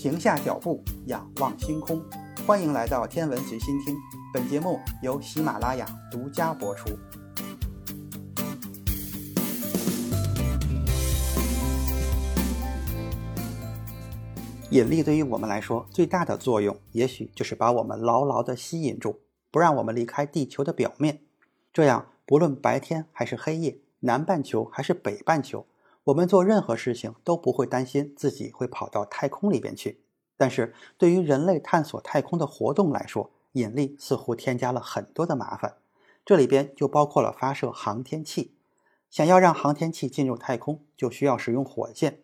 停下脚步，仰望星空。欢迎来到天文随心听，本节目由喜马拉雅独家播出。引力对于我们来说最大的作用，也许就是把我们牢牢地吸引住，不让我们离开地球的表面。这样，不论白天还是黑夜，南半球还是北半球。我们做任何事情都不会担心自己会跑到太空里边去，但是对于人类探索太空的活动来说，引力似乎添加了很多的麻烦。这里边就包括了发射航天器。想要让航天器进入太空，就需要使用火箭。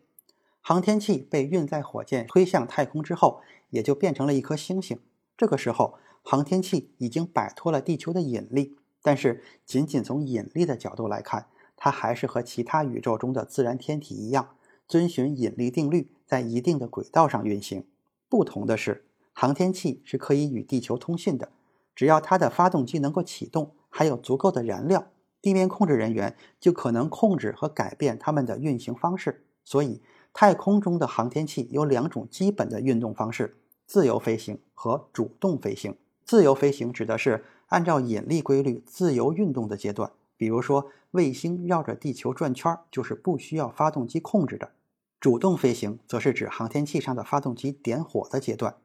航天器被运载火箭推向太空之后，也就变成了一颗星星。这个时候，航天器已经摆脱了地球的引力，但是仅仅从引力的角度来看。它还是和其他宇宙中的自然天体一样，遵循引力定律，在一定的轨道上运行。不同的是，航天器是可以与地球通信的，只要它的发动机能够启动，还有足够的燃料，地面控制人员就可能控制和改变它们的运行方式。所以，太空中的航天器有两种基本的运动方式：自由飞行和主动飞行。自由飞行指的是按照引力规律自由运动的阶段。比如说，卫星绕着地球转圈，就是不需要发动机控制的。主动飞行则是指航天器上的发动机点火的阶段。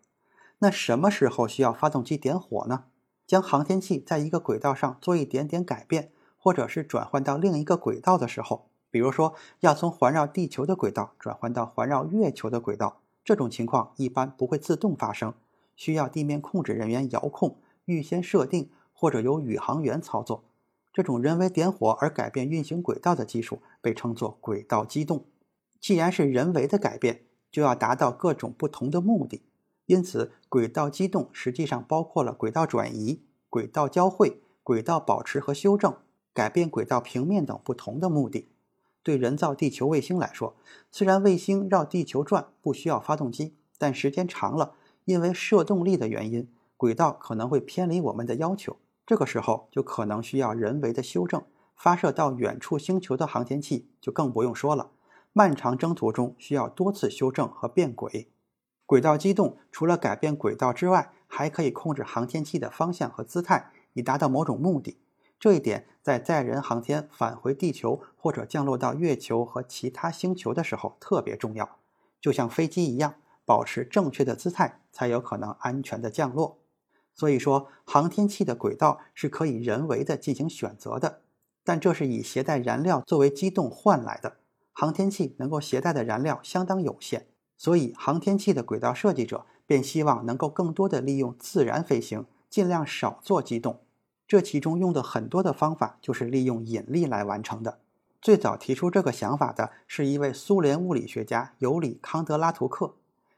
那什么时候需要发动机点火呢？将航天器在一个轨道上做一点点改变，或者是转换到另一个轨道的时候，比如说要从环绕地球的轨道转换到环绕月球的轨道，这种情况一般不会自动发生，需要地面控制人员遥控、预先设定，或者由宇航员操作。这种人为点火而改变运行轨道的技术被称作轨道机动。既然是人为的改变，就要达到各种不同的目的，因此轨道机动实际上包括了轨道转移、轨道交汇、轨道保持和修正、改变轨道平面等不同的目的。对人造地球卫星来说，虽然卫星绕地球转不需要发动机，但时间长了，因为射动力的原因，轨道可能会偏离我们的要求。这个时候就可能需要人为的修正，发射到远处星球的航天器就更不用说了。漫长征途中需要多次修正和变轨。轨道机动除了改变轨道之外，还可以控制航天器的方向和姿态，以达到某种目的。这一点在载人航天返回地球或者降落到月球和其他星球的时候特别重要。就像飞机一样，保持正确的姿态，才有可能安全的降落。所以说，航天器的轨道是可以人为的进行选择的，但这是以携带燃料作为机动换来的。航天器能够携带的燃料相当有限，所以航天器的轨道设计者便希望能够更多的利用自然飞行，尽量少做机动。这其中用的很多的方法就是利用引力来完成的。最早提出这个想法的是一位苏联物理学家尤里·康德拉图克。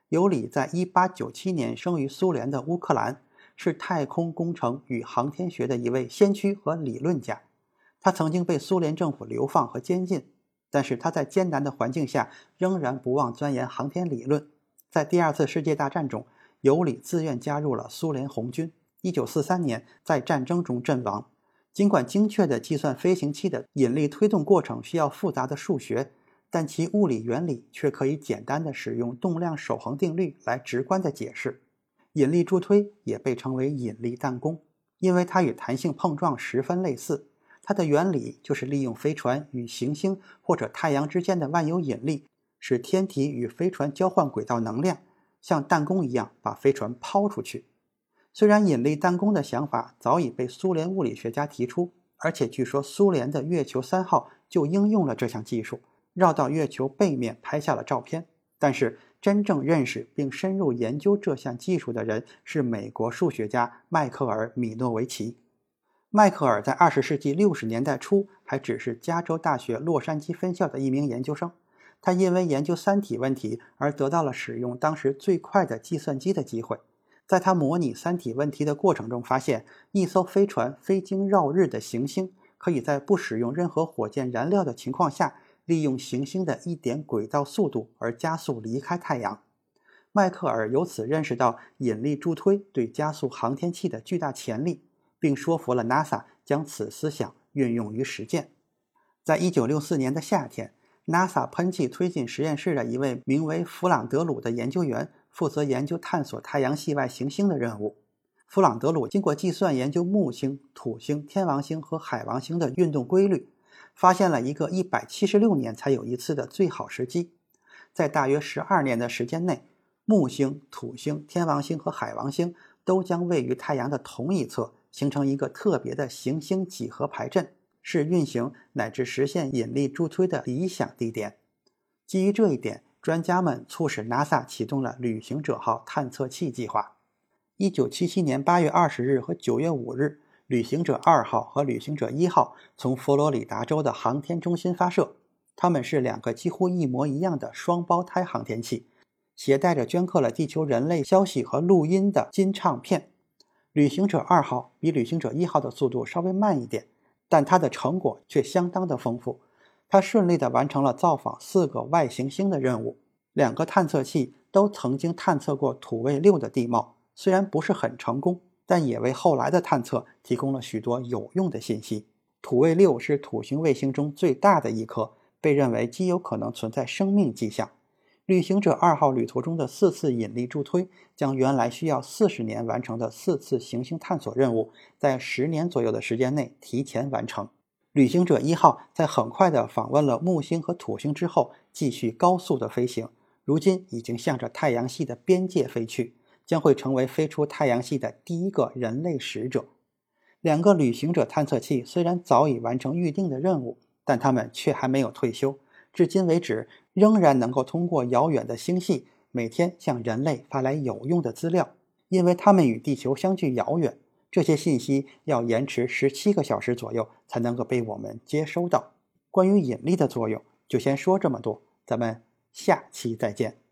尤里在1897年生于苏联的乌克兰。是太空工程与航天学的一位先驱和理论家，他曾经被苏联政府流放和监禁，但是他在艰难的环境下仍然不忘钻研航天理论。在第二次世界大战中，尤里自愿加入了苏联红军。一九四三年，在战争中阵亡。尽管精确地计算飞行器的引力推动过程需要复杂的数学，但其物理原理却可以简单地使用动量守恒定律来直观地解释。引力助推也被称为引力弹弓，因为它与弹性碰撞十分类似。它的原理就是利用飞船与行星或者太阳之间的万有引力，使天体与飞船交换轨道能量，像弹弓一样把飞船抛出去。虽然引力弹弓的想法早已被苏联物理学家提出，而且据说苏联的月球三号就应用了这项技术，绕到月球背面拍下了照片，但是。真正认识并深入研究这项技术的人是美国数学家迈克尔·米诺维奇。迈克尔在二十世纪六十年代初还只是加州大学洛杉矶分校的一名研究生。他因为研究三体问题而得到了使用当时最快的计算机的机会。在他模拟三体问题的过程中，发现一艘飞船飞经绕日的行星，可以在不使用任何火箭燃料的情况下。利用行星的一点轨道速度而加速离开太阳，迈克尔由此认识到引力助推对加速航天器的巨大潜力，并说服了 NASA 将此思想运用于实践。在一九六四年的夏天，NASA 喷气推进实验室的一位名为弗朗德鲁的研究员负责研究探索太阳系外行星的任务。弗朗德鲁经过计算研究木星、土星、天王星和海王星的运动规律，发现了一个一百七十六年才有一次的最好时机。在大约十二年的时间内，木星、土星、天王星和海王星都将位于太阳的同一侧，形成一个特别的行星几何排阵，是运行乃至实现引力助推的理想地点。基于这一点，专家们促使 NASA 启动了旅行者号探测器计划。一九七七年八月二十日和九月五日，旅行者二号和旅行者一号从佛罗里达州的航天中心发射。它们是两个几乎一模一样的双胞胎航天器，携带着镌刻了地球人类消息和录音的金唱片。旅行者二号比旅行者一号的速度稍微慢一点，但它的成果却相当的丰富。它顺利地完成了造访四个外行星的任务。两个探测器都曾经探测过土卫六的地貌。虽然不是很成功，但也为后来的探测提供了许多有用的信息。土卫六是土星卫星中最大的一颗，被认为极有可能存在生命迹象。旅行者二号旅途中的四次引力助推，将原来需要四十年完成的四次行星探索任务，在十年左右的时间内提前完成。旅行者一号在很快地访问了木星和土星之后，继续高速的飞行，如今已经向着太阳系的边界飞去。将会成为飞出太阳系的第一个人类使者。两个旅行者探测器虽然早已完成预定的任务，但他们却还没有退休。至今为止，仍然能够通过遥远的星系每天向人类发来有用的资料。因为它们与地球相距遥远，这些信息要延迟十七个小时左右才能够被我们接收到。关于引力的作用，就先说这么多。咱们下期再见。